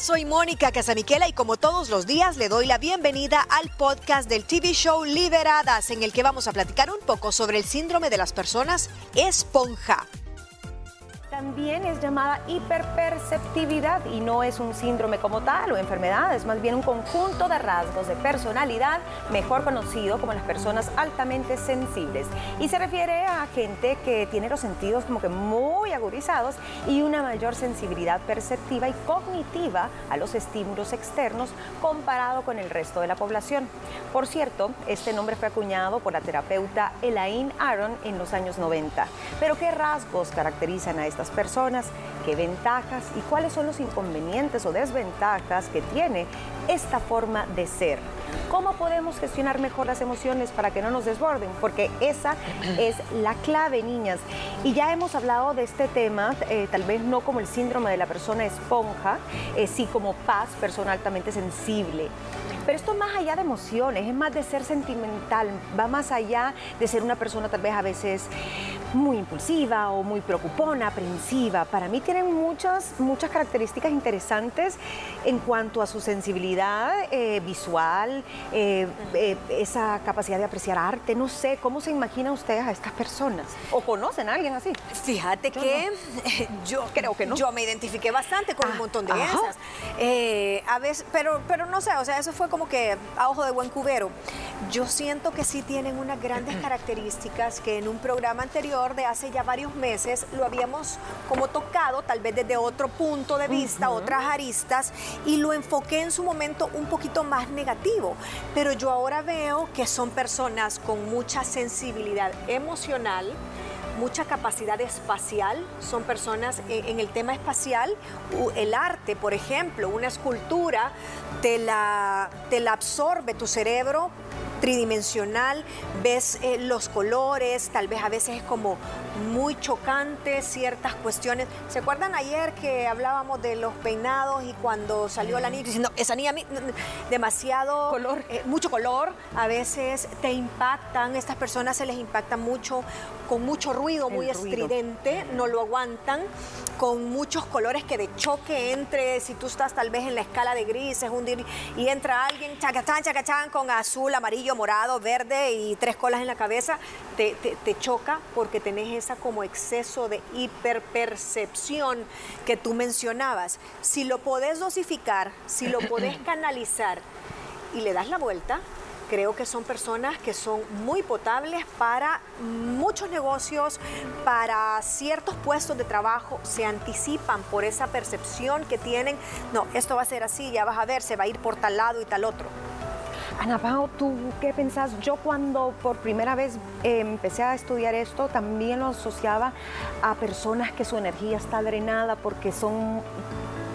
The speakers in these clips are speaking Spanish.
Soy Mónica Casamiquela y como todos los días le doy la bienvenida al podcast del TV show Liberadas en el que vamos a platicar un poco sobre el síndrome de las personas esponja. También es llamada hiperperceptividad y no es un síndrome como tal o enfermedad, es más bien un conjunto de rasgos de personalidad, mejor conocido como las personas altamente sensibles. Y se refiere a gente que tiene los sentidos como que muy agudizados y una mayor sensibilidad perceptiva y cognitiva a los estímulos externos comparado con el resto de la población. Por cierto, este nombre fue acuñado por la terapeuta Elaine Aron en los años 90. Pero ¿qué rasgos caracterizan a esta personas, qué ventajas y cuáles son los inconvenientes o desventajas que tiene esta forma de ser. ¿Cómo podemos gestionar mejor las emociones para que no nos desborden? Porque esa es la clave, niñas. Y ya hemos hablado de este tema, eh, tal vez no como el síndrome de la persona esponja, eh, sí como paz, persona altamente sensible. Pero esto más allá de emociones, es más de ser sentimental, va más allá de ser una persona tal vez a veces muy impulsiva o muy preocupona, aprensiva. Para mí tienen muchas, muchas características interesantes en cuanto a su sensibilidad eh, visual, eh, eh, esa capacidad de apreciar arte. No sé, ¿cómo se imaginan ustedes a estas personas? ¿O conocen a alguien así? Fíjate que yo creo que no. Yo me identifiqué bastante con un ah, montón de esas. a veces, pero, pero no sé, o sea, eso fue como que a ojo de buen cubero. Yo siento que sí tienen unas grandes características que en un programa anterior de hace ya varios meses lo habíamos como tocado, tal vez desde otro punto de vista, otras aristas, y lo enfoqué en su momento un poquito más negativo. Pero yo ahora veo que son personas con mucha sensibilidad emocional, mucha capacidad espacial, son personas eh, en, el tema espacial, el arte, por ejemplo, una escultura, te la, te la absorbe tu cerebro tridimensional, ves eh, los colores, tal vez a veces es como muy chocante ciertas cuestiones. ¿Se acuerdan ayer que hablábamos de los peinados y cuando salió la niña diciendo, esa niña demasiado color, eh, mucho color, a veces te impactan, estas personas se les impacta mucho con mucho ruido, muy estridente, no lo aguantan, con muchos colores que de choque entre, si tú estás tal vez en la escala de grises, un y entra alguien, chacachán, chacachán, con azul, amarillo, morado, verde y tres colas en la cabeza, te, te choca porque tenés esa como exceso de hiperpercepción que tú mencionabas. Si lo podés dosificar, si lo podés canalizar y le das la vuelta, creo que son personas que son muy potables para muchos negocios, para ciertos puestos de trabajo, se anticipan por esa percepción que tienen, no, esto va a ser así, ya vas a ver, se va a ir por tal lado y tal otro. Ana Pao, ¿tú qué pensás? Yo cuando por primera vez eh, empecé a estudiar esto, también lo asociaba a personas que su energía está drenada porque son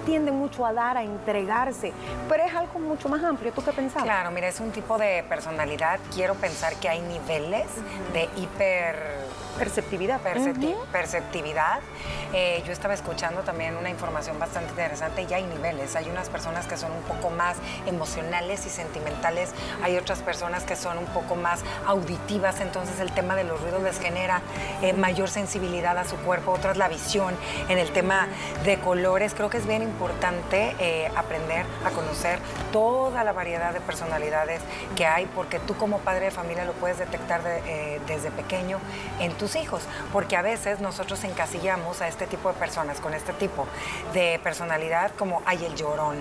tiende mucho a dar, a entregarse, pero es algo mucho más amplio. ¿Tú qué pensabas? Claro, mira, es un tipo de personalidad. Quiero pensar que hay niveles de hiper Perceptividad. Perceptividad. Eh, yo estaba escuchando también una información bastante interesante y hay niveles. Hay unas personas que son un poco más emocionales y sentimentales, hay otras personas que son un poco más auditivas, entonces el tema de los ruidos les genera eh, mayor sensibilidad a su cuerpo, otras la visión. En el tema de colores, creo que es bien importante eh, aprender a conocer toda la variedad de personalidades que hay, porque tú como padre de familia lo puedes detectar desde pequeño en tu hijos, porque a veces nosotros encasillamos a este tipo de personas con este tipo de personalidad como hay el llorón,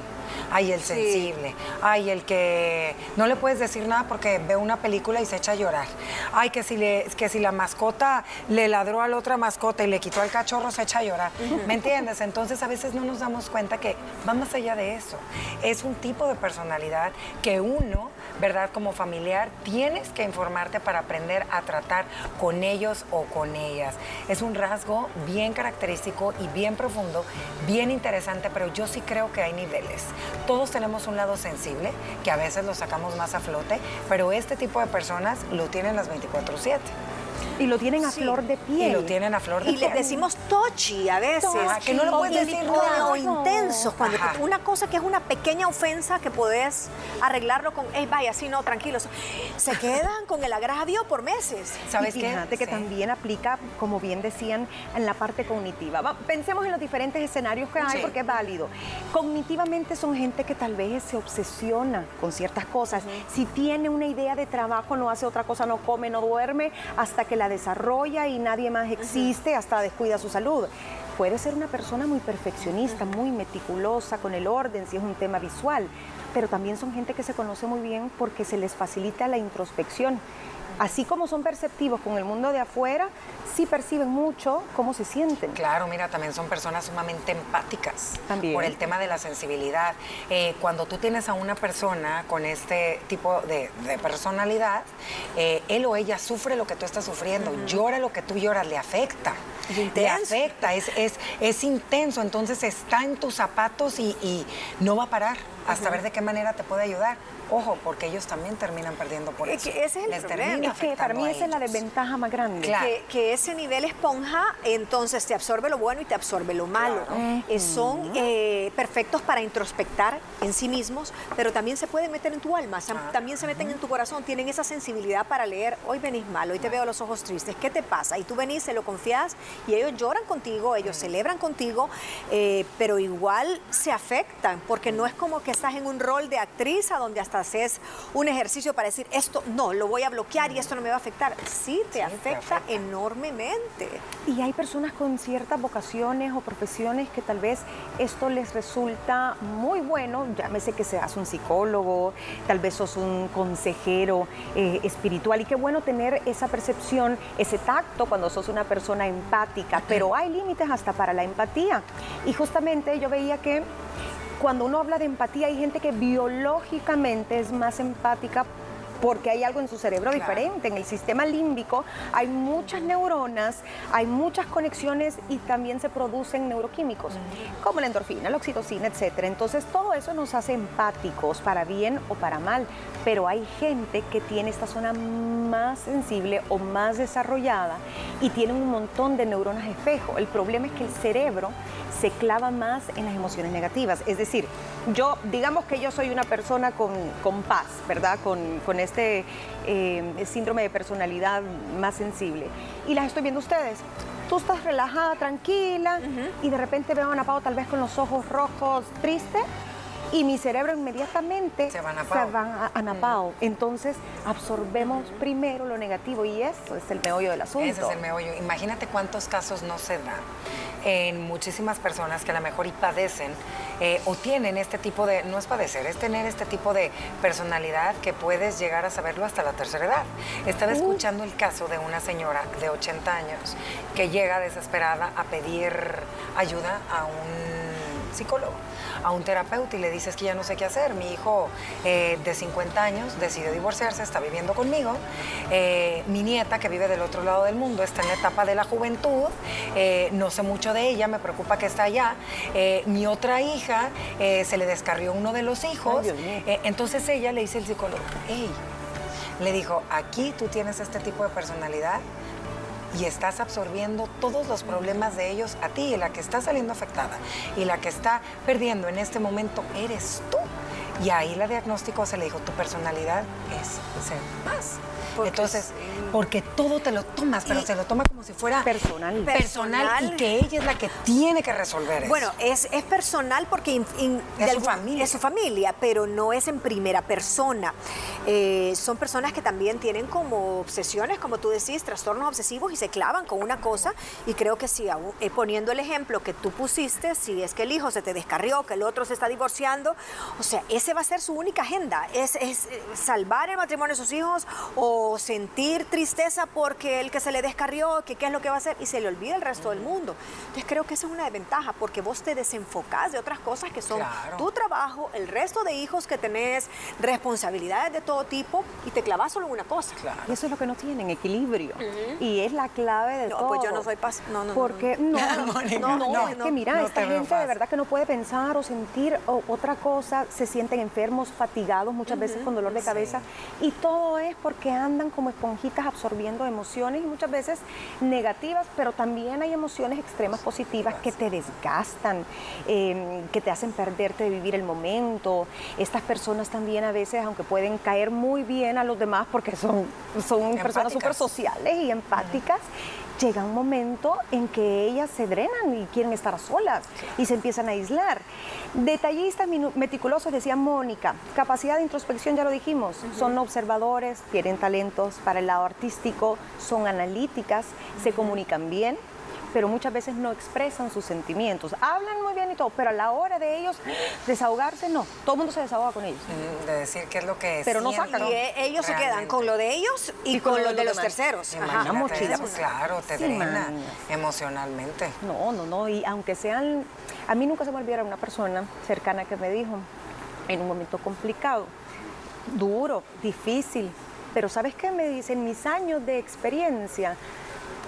hay el sensible, hay el que no le puedes decir nada porque ve una película y se echa a llorar, hay que si, le, que si la mascota le ladró a la otra mascota y le quitó al cachorro se echa a llorar, ¿me entiendes? Entonces a veces no nos damos cuenta que va más allá de eso, es un tipo de personalidad que uno, ¿verdad? Como familiar, tienes que informarte para aprender a tratar con ellos con ellas. Es un rasgo bien característico y bien profundo, bien interesante, pero yo sí creo que hay niveles. Todos tenemos un lado sensible, que a veces lo sacamos más a flote, pero este tipo de personas lo tienen las 24/7. Y lo tienen a flor de piel. Y lo tienen a flor de piel. Y les decimos tochi a veces. que no lo puedes decir O intensos. Cuando una cosa que es una pequeña ofensa que podés arreglarlo con, hey, vaya, así no, tranquilos. Se quedan con el agravio por meses. ¿Sabes y fíjate que también aplica, como bien decían, en la parte cognitiva. pensemos en los diferentes escenarios que hay porque es válido. Cognitivamente son gente que tal vez se obsesiona con ciertas cosas. Si tiene una idea de trabajo, no hace otra cosa, no come, no duerme, hasta que la desarrolla y nadie más existe, hasta descuida su salud. Puede ser una persona muy perfeccionista, muy meticulosa con el orden, si es un tema visual, pero también son gente que se conoce muy bien porque se les facilita la introspección así como son perceptivos con el mundo de afuera, sí perciben mucho cómo se sienten. Claro, mira, también son personas sumamente empáticas también. por el tema de la sensibilidad. Eh, cuando tú tienes a una persona con este tipo de, personalidad, eh, él o ella sufre lo que tú estás sufriendo, llora lo que tú lloras, le afecta. Le afecta, es, es, intenso, entonces está en tus zapatos y, no va a parar hasta ver de qué manera te puede ayudar. Ojo, porque ellos también terminan perdiendo por eso. ese es el problema. Es que para mí esa es la desventaja más grande. Que, ese nivel esponja, entonces te absorbe lo bueno y te absorbe lo malo. Eh, son eh, perfectos para introspectar en sí mismos, pero también se pueden meter en tu alma, ah, también se meten en tu corazón, tienen esa sensibilidad para leer, hoy venís mal, hoy te veo los ojos tristes, ¿qué te pasa? Y tú venís, se lo confías y ellos lloran contigo, ellos celebran contigo, eh, pero igual se afectan, porque no es como que estás en un rol de actriz a donde hasta haces un ejercicio para decir, esto no, lo voy a bloquear y esto no me va a afectar. Sí, te, afecta, enormemente. Y hay personas con ciertas vocaciones o profesiones que tal vez esto les resulta muy bueno, llámese que seas un psicólogo, tal vez sos un consejero eh, espiritual y qué bueno tener esa percepción, ese tacto cuando sos una persona empática, pero hay límites hasta para la empatía. Y justamente yo veía que cuando uno habla de empatía, hay gente que biológicamente es más empática porque hay algo en su cerebro diferente. En el sistema límbico hay muchas neuronas, hay muchas conexiones y también se producen neuroquímicos, como la endorfina, la oxitocina, etc. Entonces todo eso nos hace empáticos, para bien o para mal. Pero hay gente que tiene esta zona más sensible o más desarrollada y tiene un montón de neuronas espejo. El problema es que el cerebro se clava más en las emociones negativas. Es decir, yo, digamos que yo soy una persona con, paz, ¿verdad? Con, con este eh, síndrome de personalidad más sensible. Y las estoy viendo ustedes. Tú estás relajada, tranquila, y de repente veo a Ana Pau tal vez con los ojos rojos, triste, y mi cerebro inmediatamente se van a, Napao. Entonces absorbemos primero lo negativo y eso es el meollo del asunto. Ese es el meollo. Imagínate cuántos casos no se dan en muchísimas personas que a lo mejor y padecen eh, o tienen este tipo de, no es padecer, es tener este tipo de personalidad que puedes llegar a saberlo hasta la tercera edad. Estaba escuchando el caso de una señora de 80 años que llega desesperada a pedir ayuda a un psicólogo a un terapeuta y le dices que ya no sé qué hacer. Mi hijo eh, de 50 años decidió divorciarse, está viviendo conmigo. Eh, mi nieta, que vive del otro lado del mundo, está en la etapa de la juventud. Eh, no sé mucho de ella, me preocupa que está allá. mi otra hija se le descarrió uno de los hijos. entonces ella le dice al psicólogo, hey, le dijo, aquí tú tienes este tipo de personalidad y estás absorbiendo todos los problemas de ellos a ti y la que está saliendo afectada y la que está perdiendo en este momento eres tú. Y ahí la diagnóstico se le dijo, tu personalidad es ser Entonces, porque todo te lo tomas, pero se lo toma como si fuera personal. Personal, y que ella es la que tiene que resolver eso. Bueno, es, es personal porque es, su familia. es su familia, pero no es en primera persona. Eh, son personas que también tienen como obsesiones, como tú decís, trastornos obsesivos y se clavan con una cosa. Y creo que si, eh, poniendo el ejemplo que tú pusiste, si es que el hijo se te descarrió, que el otro se está divorciando, o sea, ese va a ser su única agenda, es, es eh, salvar el matrimonio de sus hijos o sentir tristeza porque el que se le descarrió, que qué es lo que va a hacer, y se le olvida el resto del mundo. Entonces creo que esa es una desventaja, porque vos te desenfocás de otras cosas que son tu trabajo, el resto de hijos que tenés, responsabilidades de todo tipo, y te clavas solo en una cosa. Y eso es lo que no tienen, equilibrio. Y es la clave de todo. No, pues yo no soy paz. No, no, porque no, no, no, es que mira, esta gente de verdad que no puede pensar o sentir otra cosa, se siente sienten enfermos, fatigados, muchas veces con dolor de cabeza. Y todo es porque andan como esponjitas absorbiendo emociones y muchas veces negativas, pero también hay emociones extremas positivas que te desgastan, em, que te hacen perderte de vivir el momento. Estas personas también a veces, aunque pueden caer muy bien a los demás porque son, son personas súper sociales y empáticas, llega un momento en que ellas se drenan y quieren estar solas y se empiezan a aislar. Detallistas meticulosos, decía Mónica, capacidad de introspección, ya lo dijimos, son observadores, tienen talentos para el lado artístico, son analíticas, se comunican bien, pero muchas veces no expresan sus sentimientos. Hablan muy bien y todo, pero a la hora de ellos desahogarse, no. Todo el mundo se desahoga con ellos. De decir qué es lo que Pero no sacan. Y ellos se quedan con lo de ellos y, con, lo de los terceros. Ajá. Mochila, claro, te drena emocionalmente. No, no, no. Y aunque sean... A mí nunca se me olvidará una persona cercana que me dijo, en un momento complicado, duro, difícil, pero ¿sabes qué me dice? En mis años de experiencia,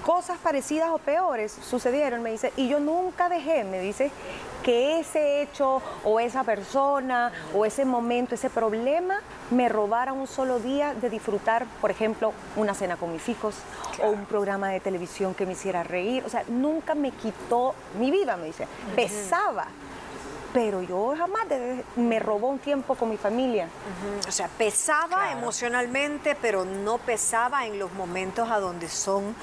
cosas parecidas o peores sucedieron, me dice, y yo nunca dejé, me dice, que ese hecho o esa persona o ese momento, ese problema me robara un solo día de disfrutar, por ejemplo, una cena con mis hijos o un programa de televisión que me hiciera reír. O sea, nunca me quitó mi vida, me dice. Pesaba, pero yo jamás me robó un tiempo con mi familia. O sea, pesaba emocionalmente, pero no pesaba en los momentos a donde son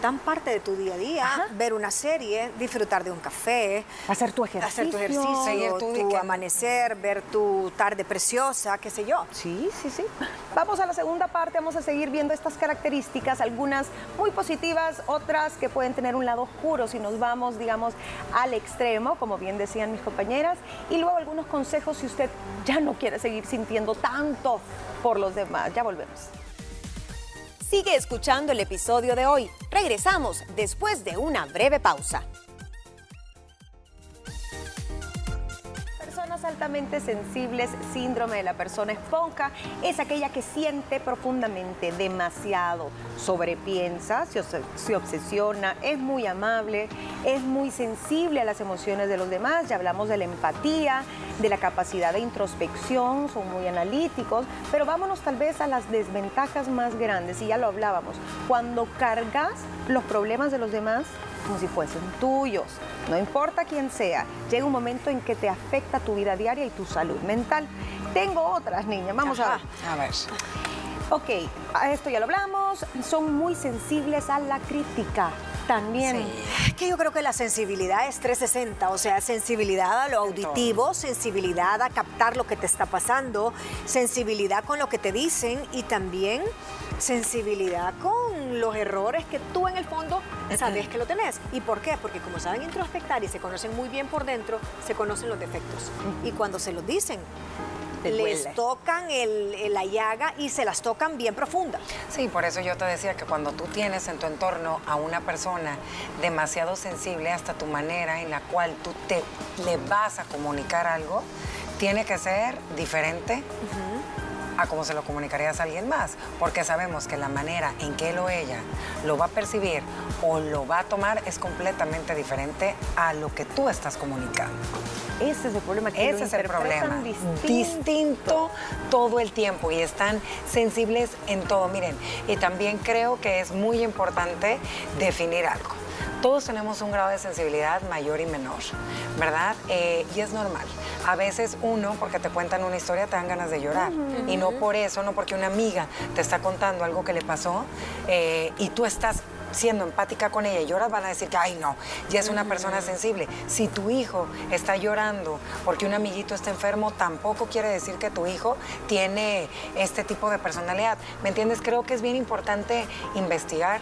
tan parte de tu día a día, ver una serie, disfrutar de un café, hacer tu ejercicio, hacer tu ejercicio, tu, amanecer, ver tu tarde preciosa, qué sé yo. Sí, sí, sí. Vamos a la segunda parte, vamos a seguir viendo estas características, algunas muy positivas, otras que pueden tener un lado oscuro si nos vamos, digamos, al extremo, como bien decían mis compañeras, y luego algunos consejos si usted ya no quiere seguir sintiendo tanto por los demás. Ya volvemos. Sigue escuchando el episodio de hoy. Regresamos después de una breve pausa. Altamente sensibles, síndrome de la persona esponja, es aquella que siente profundamente, demasiado, sobrepiensa, se, se obsesiona, es muy amable, es muy sensible a las emociones de los demás, ya hablamos de la empatía, de la capacidad de introspección, son muy analíticos, pero vámonos tal vez a las desventajas más grandes, y ya lo hablábamos, cuando cargas los problemas de los demás, como si fuesen tuyos. No importa quién sea, llega un momento en que te afecta tu vida diaria y tu salud mental. Tengo otras niñas, vamos a ver. A ver. Ok, a esto ya lo hablamos, son muy sensibles a la crítica también. Sí. Que yo creo que la sensibilidad es 360, o sea, sensibilidad a lo auditivo, sensibilidad a captar lo que te está pasando, sensibilidad con lo que te dicen y también sensibilidad con los errores que tú en el fondo sabes que lo tenés. ¿Y por qué? Porque como saben introspectar y se conocen muy bien por dentro, se conocen los defectos. Y cuando se los dicen, les tocan el, la llaga y se las tocan bien profunda. Sí, por eso yo te decía que cuando tú tienes en tu entorno a una persona demasiado sensible hasta tu manera en la cual tú te le vas a comunicar algo, tiene que ser diferente a cómo se lo comunicarías a alguien más, porque sabemos que la manera en que él o ella lo va a percibir o lo va a tomar es completamente diferente a lo que tú estás comunicando. Ese es el problema. Que Ese es el problema. Distinto. todo el tiempo y están sensibles en todo. Miren, y también creo que es muy importante definir algo todos tenemos un grado de sensibilidad mayor y menor, ¿verdad? Eh, y es normal. A veces uno, porque te cuentan una historia, te dan ganas de llorar. Y no por eso, no porque una amiga te está contando algo que le pasó eh, y tú estás siendo empática con ella y lloras, van a decir que, ay, no, ya es una persona sensible. Si tu hijo está llorando porque un amiguito está enfermo, tampoco quiere decir que tu hijo tiene este tipo de personalidad. ¿Me entiendes? Creo que es bien importante investigar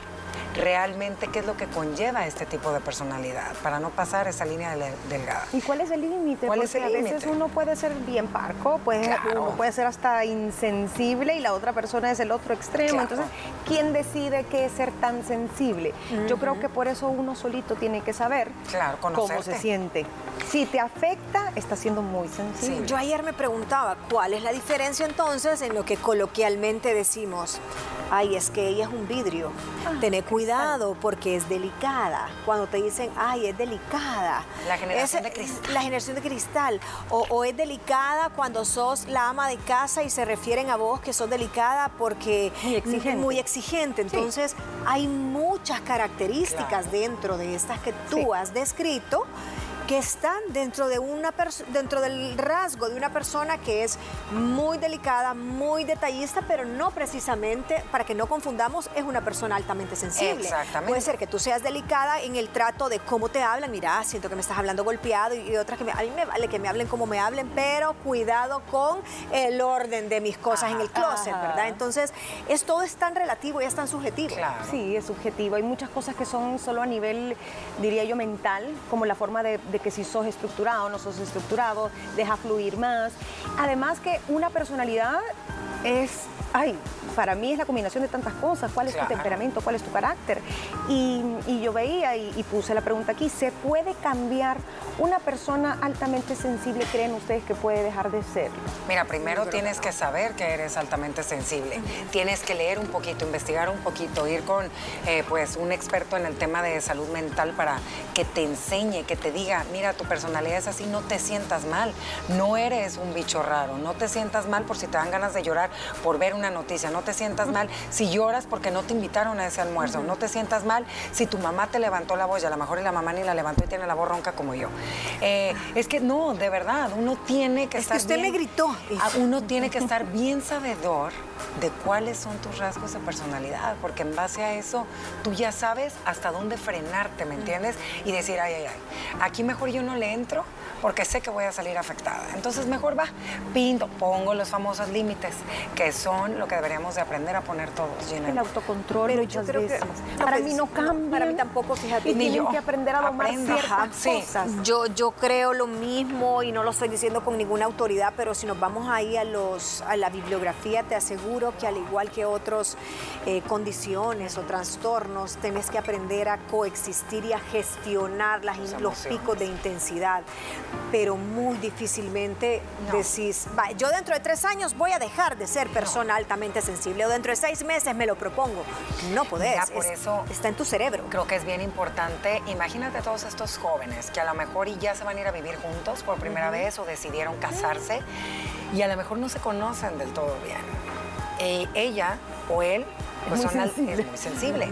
realmente qué es lo que conlleva este tipo de personalidad para no pasar esa línea delgada. ¿Y cuál es el límite? Porque a veces uno puede ser bien parco, puede, uno puede ser hasta insensible y la otra persona es el otro extremo. Entonces, ¿quién decide qué es ser tan sensible? Yo creo que por eso uno solito tiene que saber cómo se siente. Si te afecta, está siendo muy sensible. Sí. Yo ayer me preguntaba, ¿cuál es la diferencia entonces en lo que coloquialmente decimos? Ay, es que ella es un vidrio. Ah, Tener cuidado porque es delicada. Cuando te dicen, ay, es delicada. La generación de cristal. La generación de cristal. O, o es delicada cuando sos la ama de casa y se refieren a vos que sos delicada porque Muy exigente. muy exigente. Entonces, hay muchas características Claro. dentro de estas que tú Sí. has descrito que están dentro de una dentro del rasgo de una persona que es muy delicada, muy detallista, pero no precisamente, para que no confundamos, es una persona altamente sensible. Exactamente. Puede ser que tú seas delicada en el trato de cómo te hablan, mira, siento que me estás hablando golpeado y, y otras que me, a mí me vale que me hablen como me hablen, pero cuidado con el orden de mis cosas en el closet, Ajá. ¿verdad? Entonces, es todo es tan relativo y es tan subjetivo. Claro. Sí, es subjetivo. Hay muchas cosas que son solo a nivel, diría yo, mental, como la forma de, de que si sos estructurado o no sos estructurado, deja fluir más. Además que una personalidad es, ay, para mí es la combinación de tantas cosas. ¿Cuál es Claro. tu temperamento? ¿Cuál es tu carácter? Y, y yo veía y, y puse la pregunta aquí, ¿se puede cambiar una persona altamente sensible? ¿Creen ustedes que puede dejar de serlo? Mira, primero tienes que saber que eres altamente sensible. Tienes que leer un poquito, investigar un poquito, ir con eh, pues un experto en el tema de salud mental para que te enseñe, que te diga, mira, tu personalidad es así, no te sientas mal. No eres un bicho raro. No te sientas mal por si te dan ganas de llorar por ver una noticia. No te sientas mal si lloras porque no te invitaron a ese almuerzo. No te sientas mal si tu mamá te levantó la voz y a lo mejor y la mamá ni la levantó y tiene la voz ronca como yo. Eh, es que no, de verdad, uno tiene que Es que estar usted me bien- gritó. Ah, Uno tiene que estar bien sabedor de cuáles son tus rasgos de personalidad, porque en base a eso tú ya sabes hasta dónde frenarte, ¿me entiendes? Y decir, ay, ay, ay, aquí mejor yo no le entro porque sé que voy a salir afectada. Entonces mejor va, pinto, pongo los famosos límites, que son lo que deberíamos de aprender a poner todos, Gina. El autocontrol Pero yo creo que veces. no, para pues, mí no cambia. para mí tampoco, fíjate. Y Ni tienen yo. que aprender a domar Aprendo, ciertas ajá, sí. cosas. Yo, yo creo lo mismo y no lo estoy diciendo con ninguna autoridad, pero si nos vamos ahí a, los, a la bibliografía, te aseguro que al igual que otras condiciones o trastornos, tenés que aprender a coexistir y a gestionar las, los emociones. picos de intensidad. Pero muy difícilmente No. decís, "Va, yo dentro de tres años voy a dejar de ser persona altamente sensible o dentro de seis meses me lo propongo. No podés. Mira, por es- eso- está en tu cerebro. Creo que es bien importante, imagínate a todos estos jóvenes que a lo mejor y ya se van a ir a vivir juntos por primera vez o decidieron casarse y a lo mejor no se conocen del todo bien. Eh, ella o él pues muy son al- sensible. es muy sensible.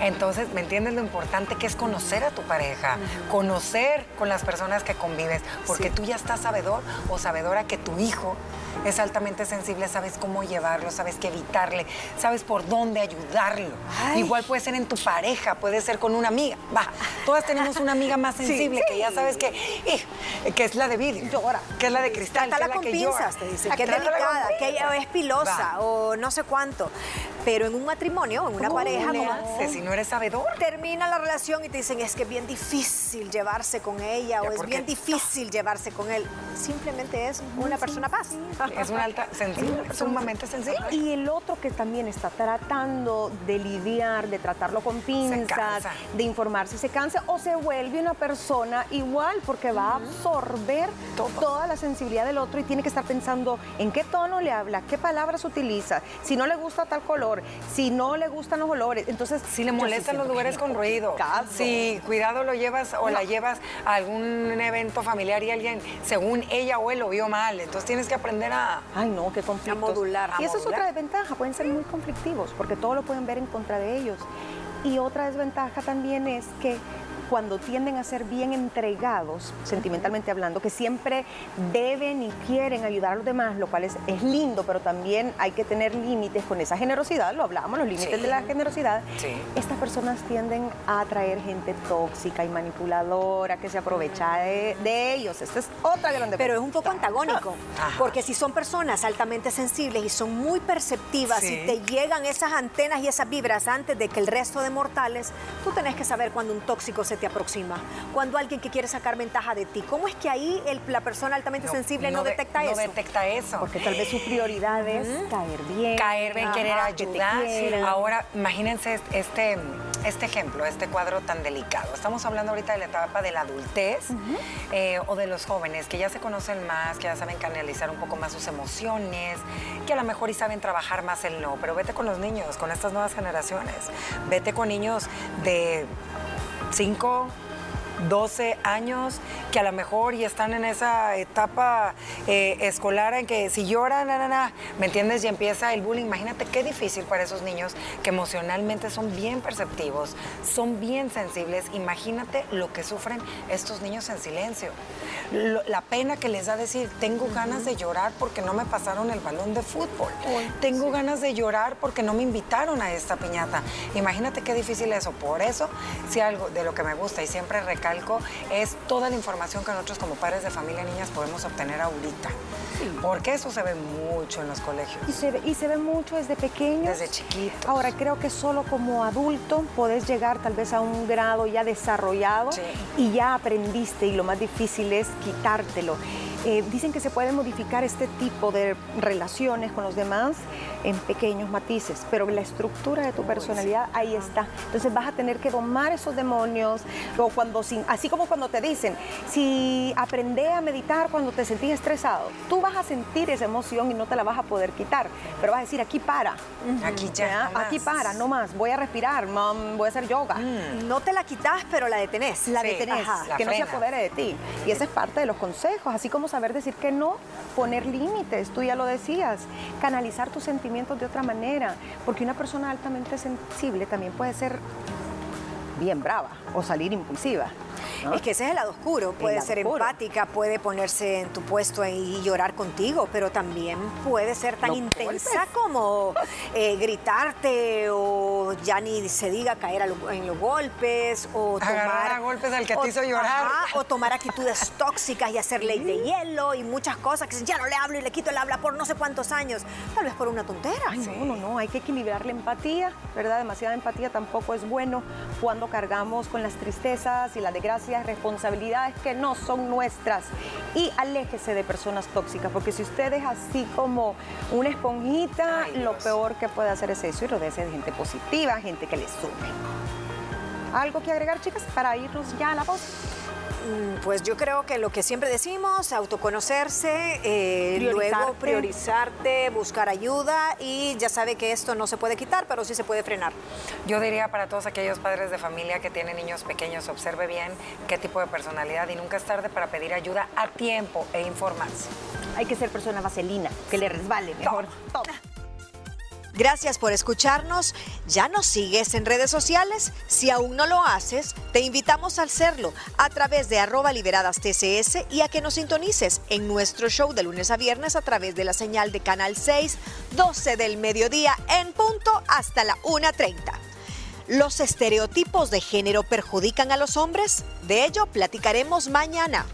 Entonces, ¿me entiendes lo importante que es conocer a tu pareja? Conocer con las personas que convives, porque Sí. tú ya estás sabedor o sabedora que tu hijo es altamente sensible, sabes cómo llevarlo, sabes qué evitarle, sabes por dónde ayudarlo. Ay. Igual puede ser en tu pareja, puede ser con una amiga. Va, todas tenemos una amiga más sensible que ya sabes que, ih, que es la de vidrio, Llora. que es la de cristal, que es la con que pinzas, llora. te dicen, que es delicada, que ella es pilosa Va. o no sé cuánto. Pero en un matrimonio, en una ¿Cómo pareja, le como- haces si no eres sabedor? termina la relación y te dicen es que es bien difícil llevarse con ella Ya, o es bien difícil llevarse con él. Simplemente es una persona paz. Es una alta sensible, sumamente sensible. Y el otro que también está tratando de lidiar, de tratarlo con pinzas, de informarse, se cansa o se vuelve una persona igual porque va a absorber Todo. toda la sensibilidad del otro y tiene que estar pensando en qué tono le habla, qué palabras utiliza, si no le gusta tal color, si no le gustan los olores. Entonces, Si le molestan los lugares con ruido, caso. si cuidado lo llevas o la llevas a algún evento familiar y alguien, según ella o él, lo vio mal, entonces tienes que aprender a... Ay, no, qué conflictos. modular. Y A esa es otra desventaja, pueden ser muy conflictivos, porque todo lo pueden ver en contra de ellos. Y otra desventaja también es que cuando tienden a ser bien entregados, sentimentalmente hablando, que siempre deben y quieren ayudar a los demás, lo cual es, es lindo, pero también hay que tener límites con esa generosidad, lo hablamos, los límites Sí. de la generosidad. Sí. Estas personas tienden a atraer gente tóxica y manipuladora que se aprovecha de, de ellos. Esta es otra grande Pero es un poco antagónico, Ajá. porque si son personas altamente sensibles y son muy perceptivas Sí. y te llegan esas antenas y esas vibras antes de que el resto de mortales, tú tenés que saber cuando un tóxico se te aproxima, cuando alguien que quiere sacar ventaja de ti. ¿Cómo es que ahí el- la persona altamente sensible no, de- detecta no eso? detecta eso. Porque tal vez su prioridad es caer bien. caer bien, querer ajá, ayudar. Ahora, imagínense este, este ejemplo, este cuadro tan delicado. Estamos hablando ahorita de la etapa de la adultez eh, o de los jóvenes que ya se conocen más, que ya saben canalizar un poco más sus emociones, que a lo mejor y saben trabajar más el no. Pero vete con los niños, con estas nuevas generaciones. Vete con niños de 5, 12 años que a lo mejor y están en esa etapa eh, escolar en que si lloran, ¿me entiendes? Y empieza el bullying. Imagínate qué difícil para esos niños que emocionalmente son bien perceptivos, son bien sensibles. Imagínate lo que sufren estos niños en silencio. la pena que les da decir, tengo ganas de llorar porque no me pasaron el balón de fútbol. tengo ganas de llorar porque no me invitaron a esta piñata. Imagínate qué difícil eso. Por eso, si algo de lo que me gusta y siempre recalco es toda la información que nosotros como padres de familia niñas podemos obtener ahorita. Porque eso se ve mucho en los colegios. Y se, ve, y se ve mucho desde pequeño. Desde chiquito. Ahora, creo que solo como adulto podés llegar tal vez a un grado ya desarrollado y ya aprendiste y lo más difícil es quitártelo. Eh, dicen que se puede modificar este tipo de relaciones con los demás en pequeños matices, pero la estructura de tu personalidad ahí está. Entonces vas a tener que domar esos demonios, o cuando, así como cuando te dicen, si aprende a meditar cuando te sentís estresado, tú vas a sentir esa emoción y no te la vas a poder quitar, pero vas a decir, aquí para. Aquí ya. Aquí para, no más, voy a respirar, voy a hacer yoga. Mm. No te la quitas, pero la detenés. La detenés, que no se apodere de ti. Y esa es parte de los consejos, así como saber decir que no, poner límites, tú ya lo decías, canalizar tus sentimientos de otra manera, porque una persona altamente sensible también puede ser bien brava o salir impulsiva. Es que ese es el lado oscuro. Puede ser empática, puede ponerse en tu puesto y llorar contigo, pero también puede ser tan intensa como eh, gritarte o ya ni se diga caer en los golpes o tomar a golpes al que te hizo llorar. o tomar actitudes tóxicas y hacer ley de hielo y muchas cosas que ya no le hablo y le quito el habla por no sé cuántos años. Tal vez por una tontera. no, no, no. Hay que equilibrar la empatía, ¿verdad? Demasiada empatía tampoco es bueno cuando cargamos con las tristezas y las desgracias responsabilidades que no son nuestras y aléjese de personas tóxicas, porque si usted es así como una esponjita, lo peor que puede hacer es eso y rodearse de gente positiva, gente que le sume. ¿Algo que agregar, chicas, para irnos ya a la voz? Mm, pues yo creo que lo que siempre decimos, autoconocerse, eh, luego priorizarte, buscar ayuda y ya sabe que esto no se puede quitar, pero sí se puede frenar. Yo diría para todos aquellos padres de familia que tienen niños pequeños, observe bien qué tipo de personalidad y nunca es tarde para pedir ayuda a tiempo e informarse. Hay que ser persona vaselina, que le resbale mejor. Gracias por escucharnos. ¿Ya nos sigues en redes sociales? Si aún no lo haces, te invitamos a hacerlo a través de arroba liberadas TCS y a que nos sintonices en nuestro show de lunes a viernes a través de la señal de Canal 6, 12 del mediodía en punto hasta la 1.30. ¿Los estereotipos de género perjudican a los hombres? De ello platicaremos mañana.